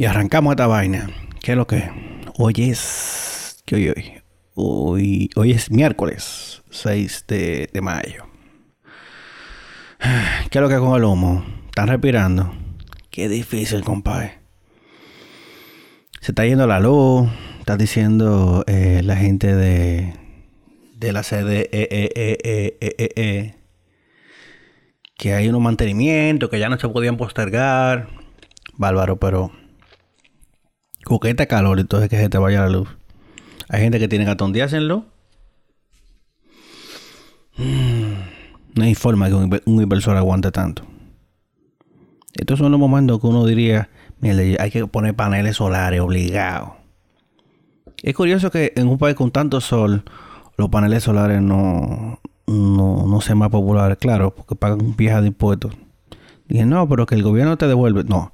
Y arrancamos esta vaina. ¿Qué es lo que? Hoy es. ¿Qué hoy hoy? Hoy, hoy es miércoles 6 de, de mayo. ¿Qué es lo que con el humo? ¿Están respirando? Qué difícil, compadre. Se está yendo la luz. Está diciendo eh, la gente de, de la sede eh, eh, que hay unos mantenimientos que ya no se podían postergar. Bárbaro, pero Coqueta calor, entonces que se te vaya la luz. Hay gente que tiene que atondeárselo. Mm, no hay forma que un, inversor aguante tanto. Estos son los momentos que uno diría, hay que poner paneles solares obligados. Es curioso que en un país con tanto sol, los paneles solares no, no, no sean más populares, claro, porque pagan un vieja de impuestos. Dije, no, pero que el gobierno te devuelve. No,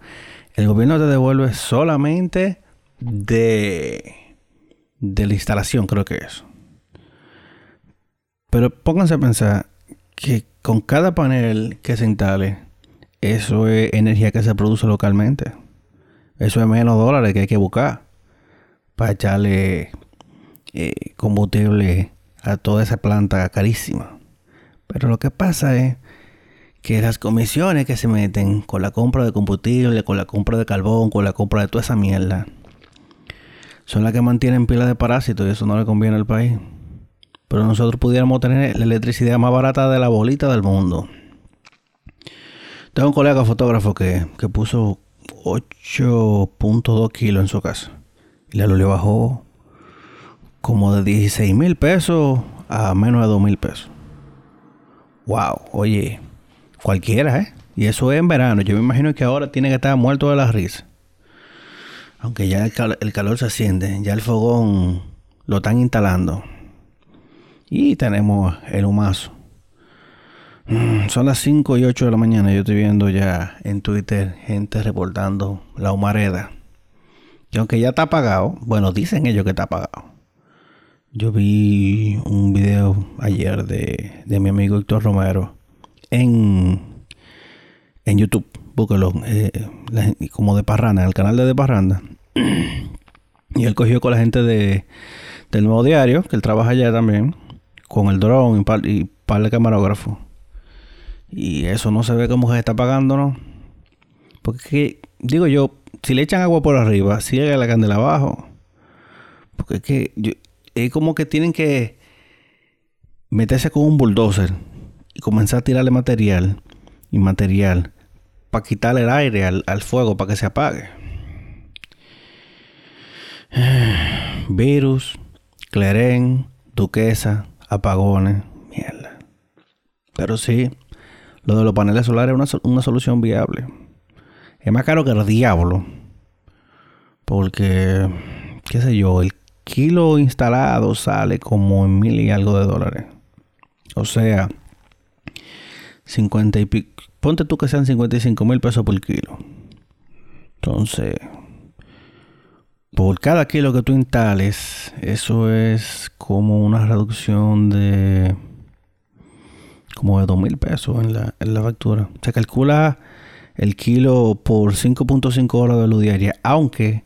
el gobierno te devuelve solamente de, de la instalación, creo que es. Pero pónganse a pensar que con cada panel que se instale, eso es energía que se produce localmente. Eso es menos dólares que hay que buscar para echarle eh, combustible a toda esa planta carísima. Pero lo que pasa es que las comisiones que se meten con la compra de combustible, con la compra de carbón, con la compra de toda esa mierda, son las que mantienen pila de parásitos y eso no le conviene al país. Pero nosotros pudiéramos tener la electricidad más barata de la bolita del mundo. Tengo un colega fotógrafo que, puso 8.2 kilos en su casa. Y la luz le bajó como de 16 mil pesos a menos de 2 mil pesos. Wow, oye, Cualquiera, ¿eh? Y eso es en verano. Yo me imagino que ahora tiene que estar muerto de la risa. Aunque ya el, calor se asciende, ya el fogón lo están instalando. Y tenemos el humazo. Mm, son las 5 y 8 de la mañana. Yo estoy viendo ya en Twitter gente reportando la humareda. Que aunque ya está apagado, bueno, dicen ellos que está apagado. Yo vi un video ayer de, de mi amigo Héctor Romero en, en YouTube. Búsquelo. Eh, como de Parranda, en el canal de De Parranda. y él cogió con la gente de, del Nuevo Diario, que él trabaja allá también, con el dron y par, y par de camarógrafos. Y eso no se ve como se está pagando, ¿no? Porque digo yo, si le echan agua por arriba, sigue la candela abajo. Porque es que es como que tienen que meterse con un bulldozer y comenzar a tirarle material y material para quitarle el aire al, fuego para que se apague. Virus, cleren, duquesa, apagones, mierda. Pero sí, lo de los paneles solares es una, una solución viable. Es más caro que el diablo. Porque, qué sé yo, el kilo instalado sale como en mil y algo de dólares. O sea, 50 y pico. Ponte tú que sean 55 mil pesos por kilo. Entonces, por cada kilo que tú instales, eso es como una reducción de como de 2 mil pesos en la, en la factura. Se calcula el kilo por 5.5 horas de luz diaria, aunque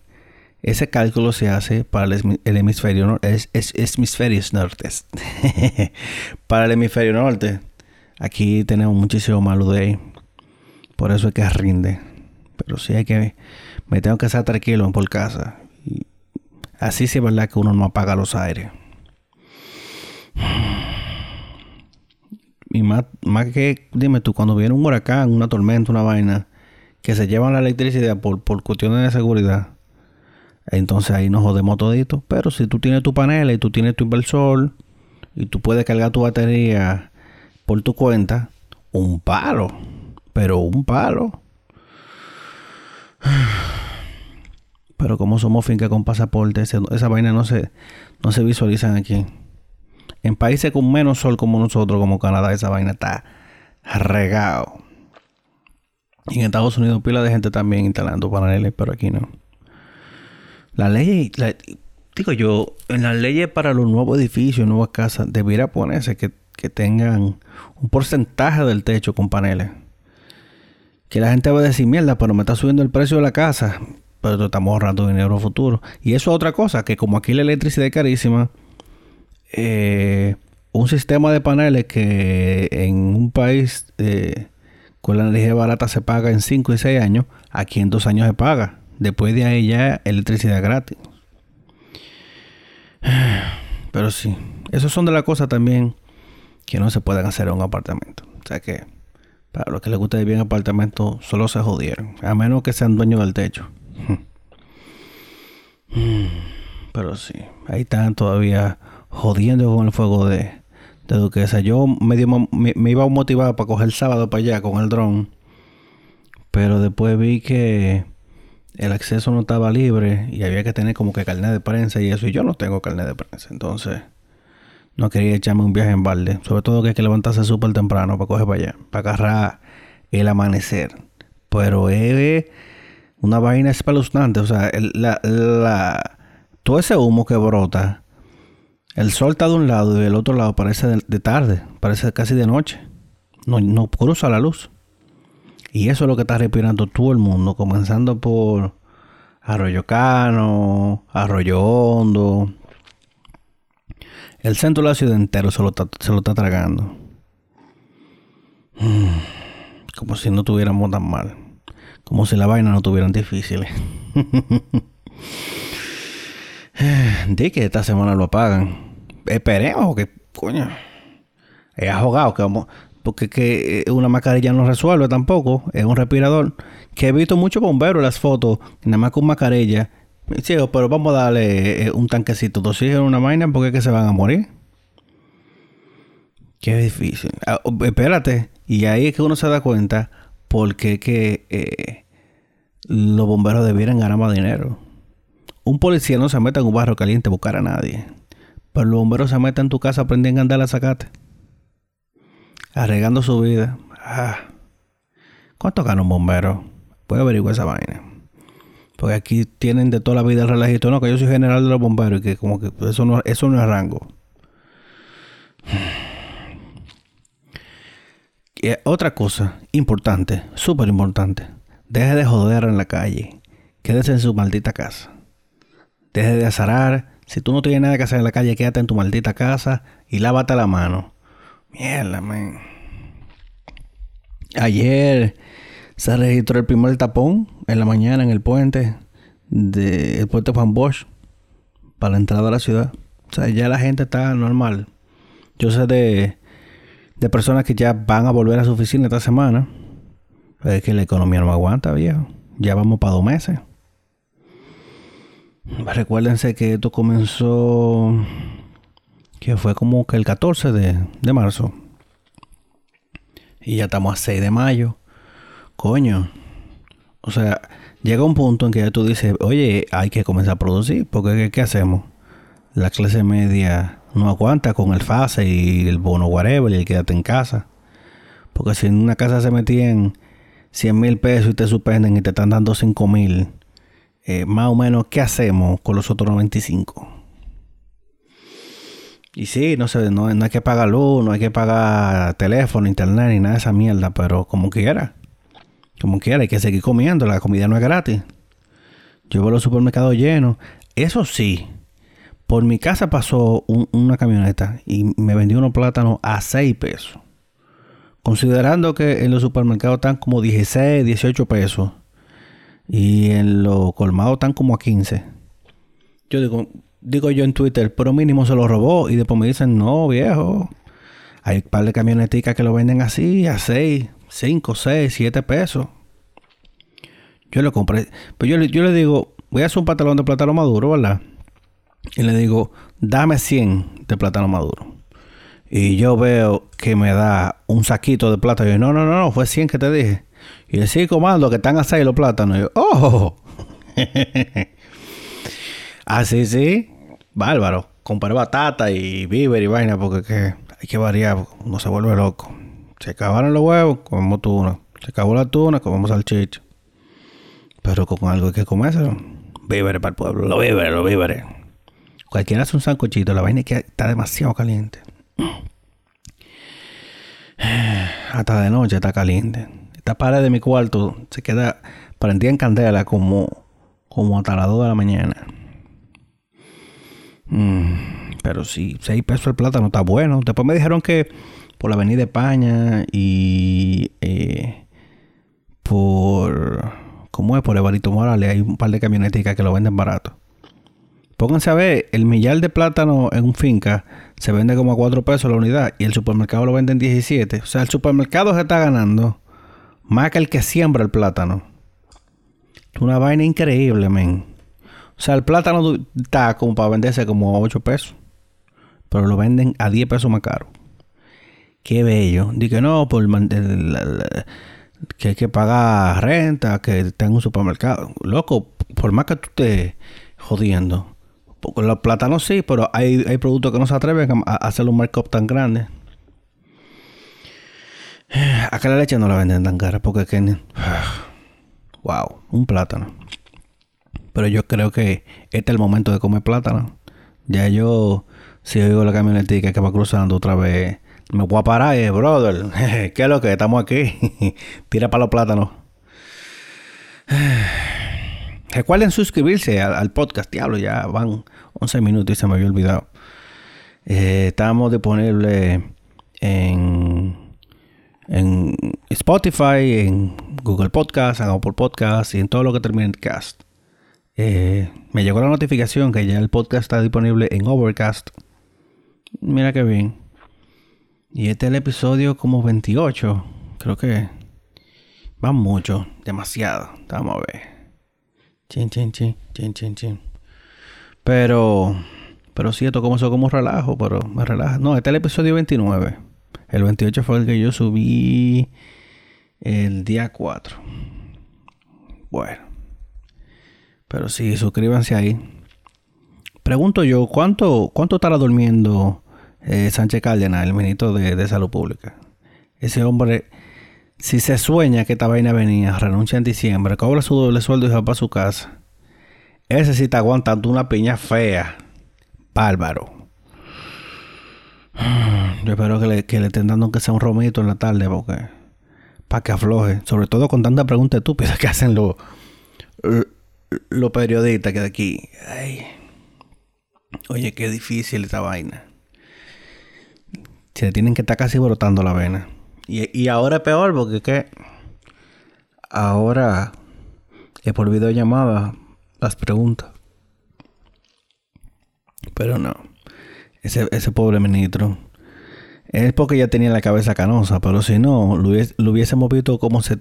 ese cálculo se hace para el, hemisferio. Es, es, hemisferios norte. para el hemisferio norte. Aquí tenemos muchísimo luz de. Por eso es que rinde. Pero sí hay que. Me tengo que estar tranquilo por casa. Así sí es verdad que uno no apaga los aires. Y más, más que, dime tú, cuando viene un huracán, una tormenta, una vaina, que se llevan la electricidad por, por cuestiones de seguridad, entonces ahí nos jodemos todito. Pero si tú tienes tu panel y tú tienes tu inversor y tú puedes cargar tu batería por tu cuenta un palo. Pero un palo. Pero como somos finca con pasaporte, esa vaina no se, no se visualizan aquí. En países con menos sol como nosotros, como Canadá, esa vaina está regado. Y en Estados Unidos pila de gente también instalando paneles, pero aquí no. La ley, digo yo, en las leyes para los nuevos edificios, nuevas casas, debiera ponerse que que tengan un porcentaje del techo con paneles. Que la gente va a decir, mierda, pero me está subiendo el precio de la casa. pero estamos ahorrando dinero futuro. Y eso es otra cosa, que como aquí la electricidad es carísima, eh, un sistema de paneles que en un país eh, con la energía barata se paga en 5 y 6 años, aquí en 2 años se paga. Después de ahí ya electricidad gratis. Pero sí, esas son de las cosas también que no se pueden hacer en un apartamento. O sea que para los que les gusta vivir en apartamento, solo se jodieron. A menos que sean dueños del techo. Pero sí, ahí están todavía jodiendo con el fuego de, de Duquesa. Yo medio, me, me iba a motivar para coger el sábado para allá con el dron. Pero después vi que el acceso no estaba libre y había que tener como que carnet de prensa y eso. Y yo no tengo carnet de prensa. Entonces no quería echarme un viaje en balde. Sobre todo que hay que levantarse súper temprano para coger para allá. Para agarrar el amanecer. Pero es una vaina espeluznante. O sea, la, todo ese humo que brota el sol está de un lado y del otro lado parece de, tarde, parece casi de noche. No, no cruza la luz. Y eso es lo que está respirando todo el mundo, comenzando por Arroyo Cano, Arroyo Hondo. El centro de la ciudad entero se lo está, se lo tragando. Como si no tuviéramos tan mal. Como si la vaina no tuvieran difíciles. Di que esta semana lo apagan. Esperemos que, coño. Es ahogado que vamos. Porque que una mascarilla no resuelve tampoco. Es un respirador. Que he visto muchos bomberos en las fotos. Nada más con mascarilla. Sí, pero vamos a darle eh, un tanquecito de oxígeno una vaina porque es que se van a morir. Qué difícil. Ah, espérate. Y ahí es que uno se da cuenta porque que eh, los bomberos debieran ganar más dinero. Un policía no se mete en un barro caliente a buscar a nadie. Pero los bomberos se meten en tu casa, aprenden a andar a sacate. Arregando su vida. Ah. ¿Cuánto gana un bombero? Puedo averiguar esa vaina. Porque aquí tienen de toda la vida el relajito. No, que yo soy general de los bomberos y que como que eso no, eso no es rango. Y otra cosa importante, súper importante. Deje de joder en la calle. Quédese en su maldita casa. Deje de azarar. Si tú no tienes nada que hacer en la calle, quédate en tu maldita casa y lávate la mano. Mierda, man. Ayer se registró el primer tapón en la mañana en el puente del puente Juan Bosch para la entrada a la ciudad. O sea, ya la gente está normal. Yo sé de, de personas que ya van a volver a su oficina esta semana. Es que la economía no aguanta, viejo. Ya vamos para dos meses. Recuérdense que esto comenzó, que fue como que el 14 de, marzo. Y ya estamos a 6 de mayo. Coño. O sea, llega un punto en que tú dices, oye, hay que comenzar a producir, porque ¿qué, hacemos? La clase media no aguanta con el FASE y el bono whatever y el quédate en casa. Porque si en una casa se metían 100 mil pesos y te suspenden y te están dando 5 mil, eh, más o menos qué hacemos con los otros 95. Y sí, no sé, no, hay que pagar luz, no hay que pagar teléfono, internet ni nada de esa mierda, pero como quiera. Como quiera, hay que seguir comiendo, la comida no es gratis. Yo veo los supermercados llenos. Eso sí, por mi casa pasó una camioneta y me vendió unos plátanos a 6 pesos. Considerando que en los supermercados están como 16, 18 pesos. Y en los colmados están como a 15. Yo digo, digo yo en Twitter, pero mínimo se lo robó. Y después me dicen, no, viejo. Hay un par de camioneticas que lo venden así, a 6, 5, 6, 7 pesos. Yo lo compré. Pero yo, le digo, voy a hacer un pantalón de plátano maduro, ¿verdad? Y le digo, dame 100 de plátano maduro. Y yo veo que me da un saquito de plátano. Y yo, no, no, no, no, fue 100 que te dije. Y le sigue comando que están a seis los plátanos. Y yo, ¡oh! Así sí, bárbaro. Compré batata y víver y vaina porque hay que variar, no se vuelve loco. Se acabaron los huevos, comemos tuna. Se acabó la tuna, comemos salchicha. Pero con algo hay que comerse. Víveres para el pueblo, los víveres, los víveres. Cualquiera hace un sancochito, la vaina es que está demasiado caliente. Hasta de noche está caliente esta pared de mi cuarto se queda prendida en candela como, como hasta las 2 de la mañana. Mm, pero sí, 6 pesos el plátano está bueno. Después me dijeron que por la Avenida España y eh, por. ¿Cómo es? Por Evarito Morales hay un par de camioneticas que lo venden barato. Pónganse a ver, el millar de plátano en un finca se vende como a 4 pesos la unidad y el supermercado lo vende en 17. O sea, el supermercado se está ganando más que el que siembra el plátano. Es una vaina increíble, men. O sea, el plátano está como para venderse como a 8 pesos. Pero lo venden a 10 pesos más caro. Qué bello. Dije, no, por que hay que pagar renta, que tenga un supermercado. Loco, por más que tú estés jodiendo. Porque los plátanos sí, pero hay, hay productos que no se atreven a, hacer un markup tan grande. Acá la leche no la venden tan cara porque que... Wow, un plátano. Pero yo creo que este es el momento de comer plátano. Ya yo, si oigo la camionetica que va cruzando otra vez, me voy a parar, eh, brother. ¿Qué es lo que estamos aquí? Tira para los plátanos. Recuerden suscribirse al, podcast. Diablo, ya van 11 minutos y se me había olvidado. Eh, estamos disponibles en, en Spotify, en Google Podcast, en Apple Podcast y en todo lo que termine en cast. Eh, me llegó la notificación que ya el podcast está disponible en Overcast. Mira qué bien. Y este es el episodio como 28. Creo que va mucho, demasiado. Vamos a ver. Chin, chin, chin, chin, chin, chin. Pero, pero sí, esto comenzó como relajo, pero me relaja. No, este es el episodio 29. El 28 fue el que yo subí el día 4. Bueno. Pero sí, suscríbanse ahí. Pregunto yo, ¿cuánto, cuánto estará durmiendo eh, Sánchez Cárdenas, el ministro de, de Salud Pública? Ese hombre si se sueña que esta vaina venía, renuncia en diciembre, cobra su doble sueldo y va para su casa. Ese sí está aguantando una piña fea. Bárbaro. Yo espero que le, que le estén dando que sea un romito en la tarde porque para que afloje. Sobre todo con tanta pregunta estúpida que hacen los los periodistas que de aquí. Oye, qué difícil esta vaina. Se tienen que estar casi brotando la vena. Y, ahora es peor porque que ahora he por videollamada las preguntas. Pero no. Ese, ese pobre ministro. Es porque ya tenía la cabeza canosa, pero si no, lo, hubiésemos visto cómo se,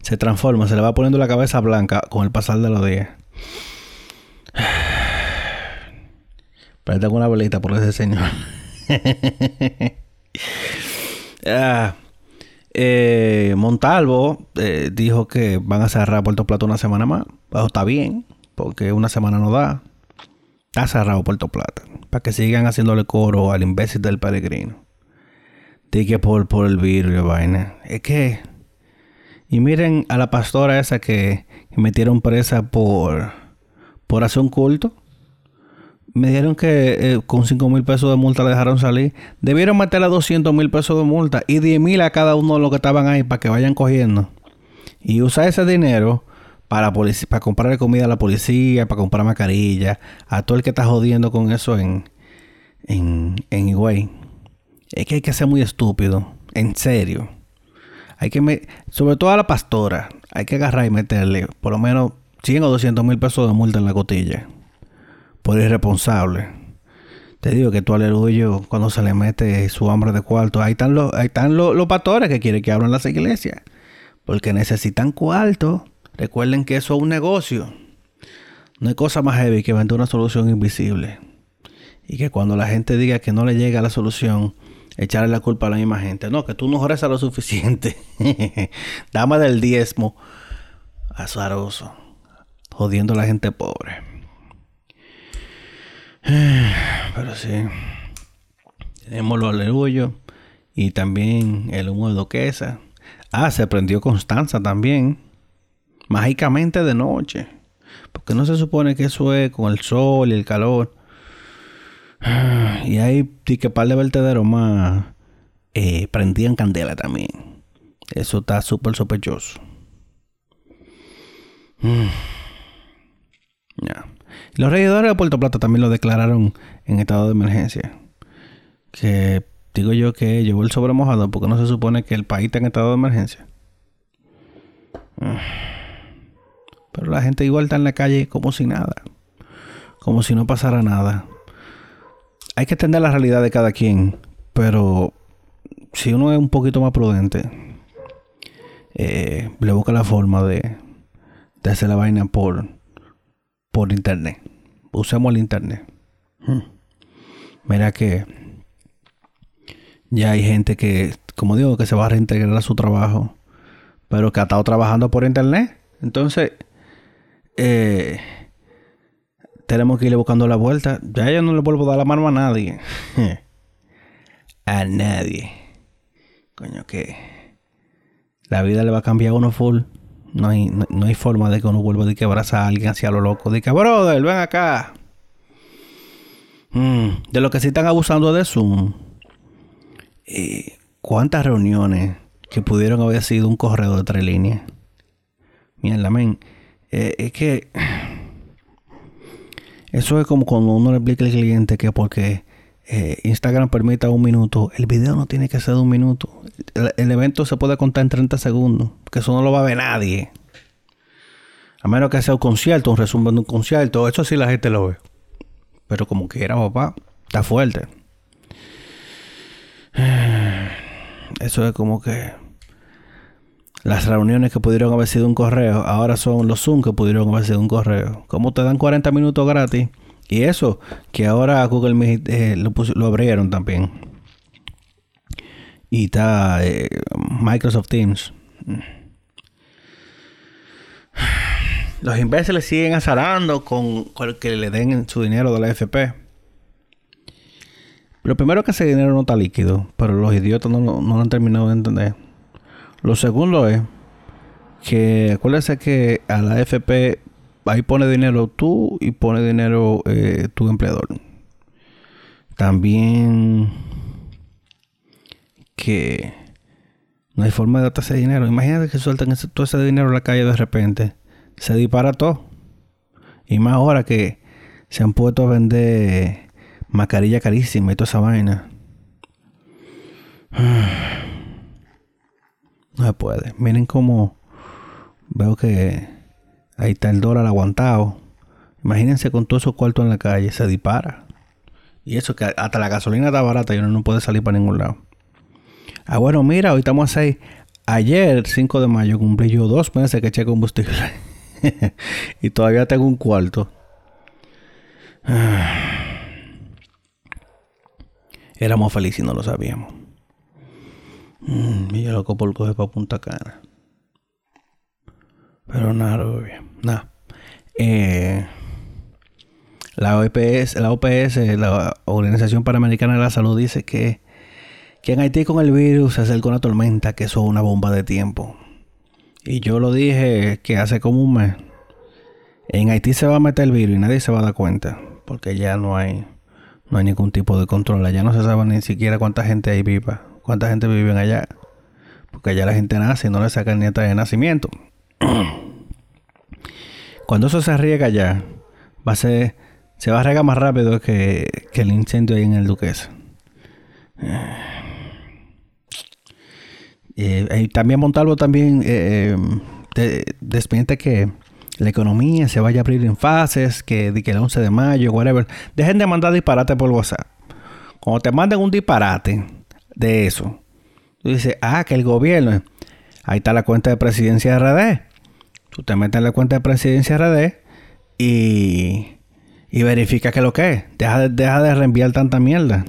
se transforma. Se le va poniendo la cabeza blanca con el pasar de los días. Tengo una velita por ese señor. ah, eh, Montalvo eh, dijo que van a cerrar Puerto Plata una semana más. está bien, porque una semana no da. Está cerrado Puerto Plata. Para que sigan haciéndole coro al imbécil del peregrino. Por, por el virus, vaina. Es que. Y miren a la pastora esa que, que metieron presa por, por hacer un culto me dijeron que eh, con 5 mil pesos de multa le dejaron salir. Debieron meterle 200 mil pesos de multa y 10 mil a cada uno de los que estaban ahí para que vayan cogiendo. Y usar ese dinero para, para comprarle comida a la policía, para comprar mascarilla, a todo el que está jodiendo con eso en, en, en Higüey. Es que hay que ser muy estúpido, en serio. Hay que, sobre todo a la pastora, hay que agarrar y meterle por lo menos 100 o 200 mil pesos de multa en la cotilla por irresponsable. Te digo que tú aleluyo cuando se le mete su hambre de cuarto. Ahí están los, ahí están los, pastores que quieren que abran las iglesias. Porque necesitan cuarto. Recuerden que eso es un negocio. No hay cosa más heavy que vender una solución invisible. Y que cuando la gente diga que no le llega la solución, echarle la culpa a la misma gente. No, que tú no rezas lo suficiente. Dama del diezmo. Azaroso. Jodiendo a la gente pobre. Pero sí. Tenemos los aleluyos. Y también el humo de Doquesa. Ah, se prendió Constanza también. Mágicamente de noche. Porque no se supone que eso es con el sol y el calor. Y hay que par de vertederos más eh, prendían candela también. Eso está súper sospechoso. los regidores de Puerto Plata también lo declararon en estado de emergencia. Que digo yo que llevó el sobre mojado porque no se supone que el país está en estado de emergencia. Pero la gente igual está en la calle como si nada. Como si no pasara nada. Hay que entender la realidad de cada quien. Pero si uno es un poquito más prudente, eh, le busca la forma de, de hacer la vaina por, por internet. Usemos el internet. Hmm. Mira que ya hay gente que, como digo, que se va a reintegrar a su trabajo, pero que ha estado trabajando por internet. Entonces, eh, tenemos que irle buscando la vuelta. Ya yo no le vuelvo a dar la mano a nadie. a nadie. Coño, que la vida le va a cambiar a uno full. No hay, no, hay forma de que uno vuelva de que abraza a alguien hacia lo loco. De que, brother, ven acá. Mm, de lo que sí están abusando de Zoom. Eh, ¿Cuántas reuniones que pudieron haber sido un correo de tres líneas? Mierda, men. Eh, es que eso es como cuando uno le explica al cliente que porque eh, Instagram permita un minuto, el video no tiene que ser de un minuto. El, evento se puede contar en 30 segundos, que eso no lo va a ver nadie. A menos que sea un concierto, un resumen de un concierto, eso sí la gente lo ve. Pero como quiera, papá, está fuerte. Eso es como que las reuniones que pudieron haber sido un correo, ahora son los Zoom que pudieron haber sido un correo. ¿Cómo te dan 40 minutos gratis? Y eso, que ahora Google eh, lo, abrieron también. Y está eh, Microsoft Teams. Los imbéciles siguen azarando con, con, que le den su dinero de la FP. Lo primero que ese dinero no está líquido, pero los idiotas no, no lo han terminado de entender. Lo segundo es que acuérdense que a la FP ahí pone dinero tú y pone dinero eh, tu empleador. También que no hay forma de darte ese dinero. Imagínate que sueltan todo ese dinero en la calle de repente. Se dispara todo. Y más ahora que se han puesto a vender mascarilla carísima y toda esa vaina. No se puede. Miren cómo veo que ahí está el dólar aguantado. Imagínense con todos esos cuartos en la calle, se dispara. Y eso que hasta la gasolina está barata y uno no puede salir para ningún lado. Ah, bueno, mira, hoy estamos a 6. Ayer, 5 de mayo, cumplí yo dos meses que eché combustible. y todavía tengo un cuarto. Éramos felices y no lo sabíamos. Mm, y yo loco por coger para Punta Cana. Pero nada, nada. Eh, la OPS, la OPS, la Organización Panamericana de la Salud, dice que, que en Haití con el virus se acerca una tormenta, que eso es una bomba de tiempo. Y yo lo dije que hace como un mes. En Haití se va a meter el virus y nadie se va a dar cuenta. Porque ya no hay, no hay ningún tipo de control. Ya no se sabe ni siquiera cuánta gente hay viva cuánta gente vive allá. Porque allá la gente nace y no le sacan nieta de nacimiento. Cuando eso se riega allá, va a ser, se va a regar más rápido que, el incendio ahí en el Duquesa. Eh, y también Montalvo también eh, eh que la economía se vaya a abrir en fases, que, que el 11 de mayo, whatever. Dejen de mandar disparate por WhatsApp. Cuando te manden un disparate, de eso. Tú dices, ah, que el gobierno. Ahí está la cuenta de presidencia RD. Tú te metes en la cuenta de presidencia RD y, y verifica que lo que es. Deja de, deja de reenviar tanta mierda.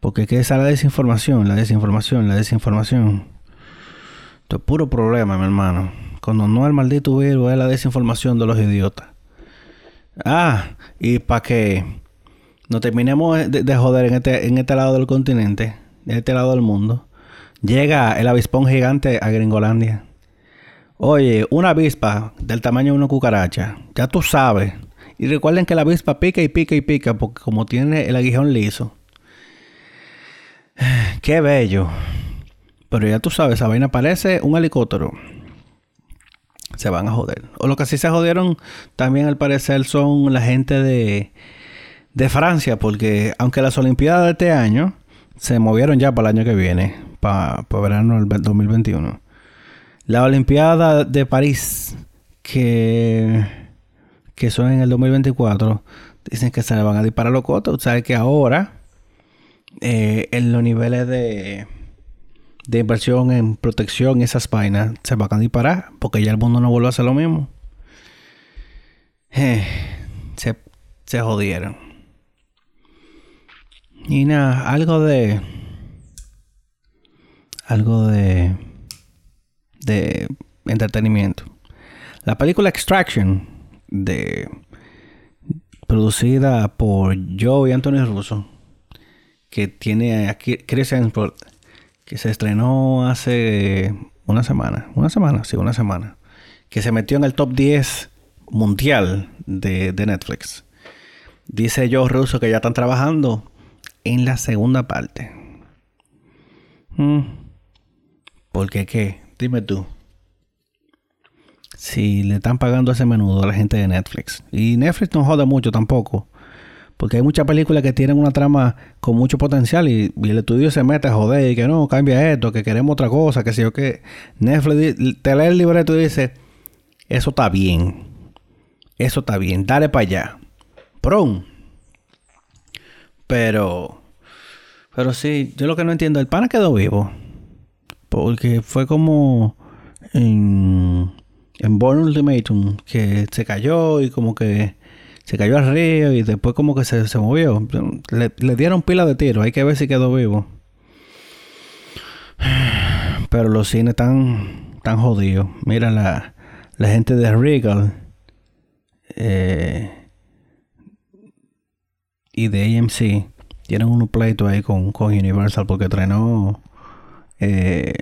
Porque que esa es la desinformación, la desinformación, la desinformación. Esto es puro problema, mi hermano. Cuando no el maldito virus es la desinformación de los idiotas. Ah, y para que no terminemos de, joder en este, en este lado del continente, en este lado del mundo, llega el avispón gigante a Gringolandia. Oye, una avispa del tamaño de una cucaracha, ya tú sabes. Y recuerden que la avispa pica y pica y pica porque como tiene el aguijón liso. Qué bello. Pero ya tú sabes, esa vaina parece un helicóptero. se van a joder. O lo que sí se jodieron también al parecer son la gente de, de Francia, porque aunque las Olimpiadas de este año se movieron ya para el año que viene, para, para verano del 2021. La Olimpiada de París, que, que son en el 2024, dicen que se le van a disparar los cotos. Sabes que ahora, eh, en los niveles de de inversión en protección esas vainas se van a disparar porque ya el mundo no vuelve a hacer lo mismo. Eh, se, se jodieron. Y nada, algo de. Algo de. De entretenimiento. La película Extraction, de. producida por Joe y Anthony Russo, que tiene aquí Chris Hemsworth que se estrenó hace una semana, una semana, sí, una semana, que se metió en el top 10 mundial de, Netflix. Dice Joe Russo que ya están trabajando en la segunda parte. Hmm. ¿Por qué qué? Dime tú. Si le están pagando ese menudo a la gente de Netflix. Y Netflix no jode mucho tampoco. Porque hay muchas películas que tienen una trama con mucho potencial y, el estudio se mete a joder y que no, cambia esto, que queremos otra cosa, que si yo que Netflix te lee el libreto y dice, eso está bien, eso está bien, dale para allá. Prum. Pero, pero sí, yo lo que no entiendo, el pana quedó vivo. Porque fue como en, en Born Ultimatum, que se cayó y como que se cayó al río y después como que se, movió. Le, dieron pila de tiro, hay que ver si quedó vivo. Pero los cines están tan jodidos. Mira la, la gente de Regal eh, y de AMC tienen un pleito ahí con, con Universal porque entrenó eh,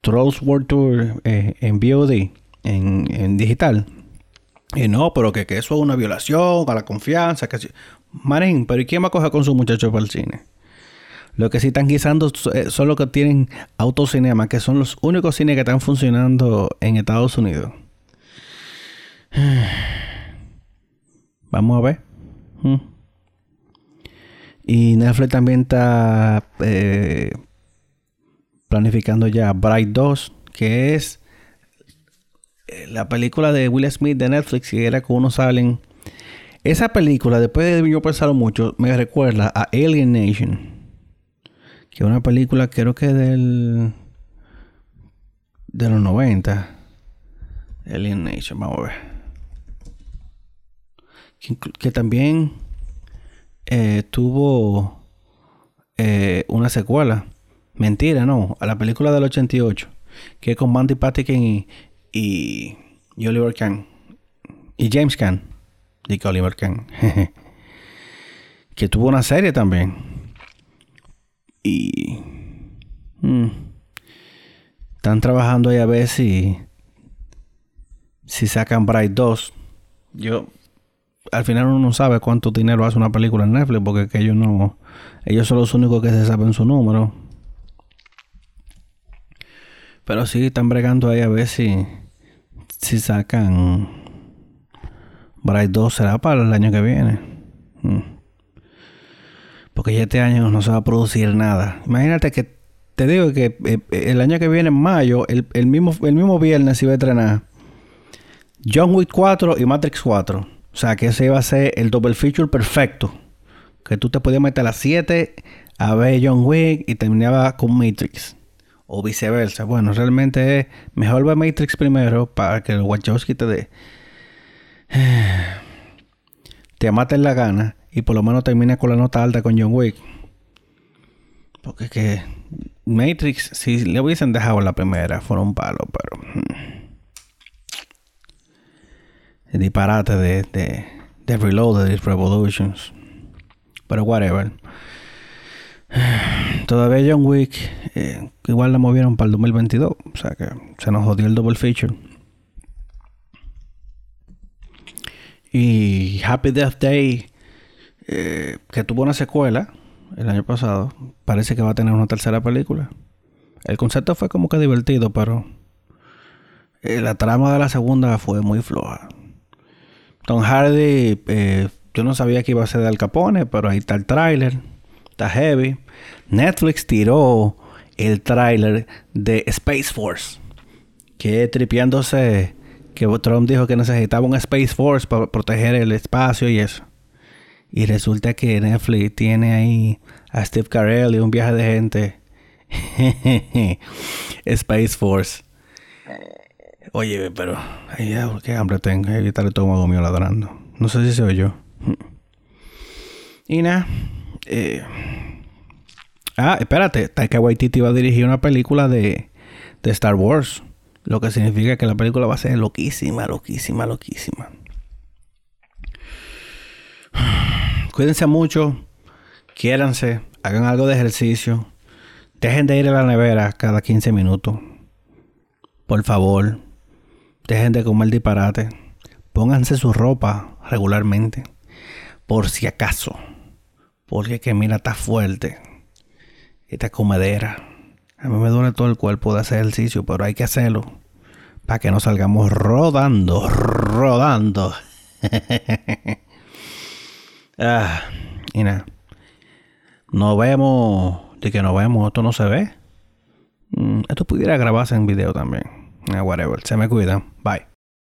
Trolls World Tour eh, en VOD, en, digital. Y no, pero que, eso es una violación a la confianza. Que... Marín, pero ¿y quién va a coger con su muchacho para el cine? Lo que sí están guisando eh, son los que tienen autocinema, que son los únicos cines que están funcionando en Estados Unidos. Vamos a ver. Mm. Y Netflix también está eh, planificando ya Bright 2, que es la película de Will Smith de Netflix, que era que uno salen. Esa película, después de yo pensarlo mucho, me recuerda a Alien Nation. Que es una película, creo que del. de los 90. Alien Nation, vamos a ver. Que, también eh, tuvo eh, una secuela. Mentira, no. A la película del 88. Que es con Mandy Patinkin y, Oliver Kahn. Y James Kahn. Digo Oliver Kahn. que tuvo una serie también. Y... Mm, están trabajando ahí a ver si... Si sacan Bright 2. Yo... Al final uno no sabe cuánto dinero hace una película en Netflix porque que ellos no... Ellos son los únicos que se saben su número. Pero sí, están bregando ahí a ver si si sacan Bright 2 será para el año que viene. Mm. Porque ya este año no se va a producir nada. Imagínate que te digo que eh, el año que viene, en mayo, el, mismo, el mismo viernes iba a estrenar John Wick 4 y Matrix 4. O sea que ese iba a ser el double feature perfecto. Que tú te podías meter a las 7 a ver John Wick y terminaba con Matrix o viceversa. Bueno, realmente es mejor ver Matrix primero para que el Wachowski te dé. te maten la gana y por lo menos termine con la nota alta con John Wick. Porque que Matrix, si le hubiesen dejado la primera, fuera un palo, pero. Hmm. El disparate de, de, de Reloaded Revolutions. Pero whatever. Todavía John Wick, eh, igual la movieron para el 2022. O sea que se nos jodió el double feature. Y Happy Death Day, eh, que tuvo una secuela el año pasado, parece que va a tener una tercera película. El concepto fue como que divertido, pero eh, la trama de la segunda fue muy floja. Tom Hardy, yo no sabía que iba a ser de Al Capone, pero ahí está el tráiler. Está heavy. Netflix tiró el tráiler de Space Force. Que tripeándose que Trump dijo que necesitaba un Space Force para proteger el espacio y eso. Y resulta que Netflix tiene ahí a Steve Carell y un viaje de gente. Space Force. Oye, pero ay, qué hambre tengo. Está el estómago mío ladrando. No sé si se oyó. Y nada. Eh. Ah, espérate. Taika Waititi va a dirigir una película de, de Star Wars. Lo que significa que la película va a ser loquísima, loquísima, loquísima. Cuídense mucho. Quiéranse. Hagan algo de ejercicio. Dejen de ir a la nevera cada 15 minutos. Por favor. Dejen de comer disparate. Pónganse su ropa regularmente. Por si acaso. Porque que mira, está fuerte. Esta comedera. A mí me duele todo el cuerpo de hacer ejercicio, pero hay que hacerlo. Para que no salgamos rodando, rodando. ah, y nada. Nos vemos. De que nos vemos, esto no se ve. Mm, esto pudiera grabarse en video también. Ah, whatever. Se me cuidan. Bye.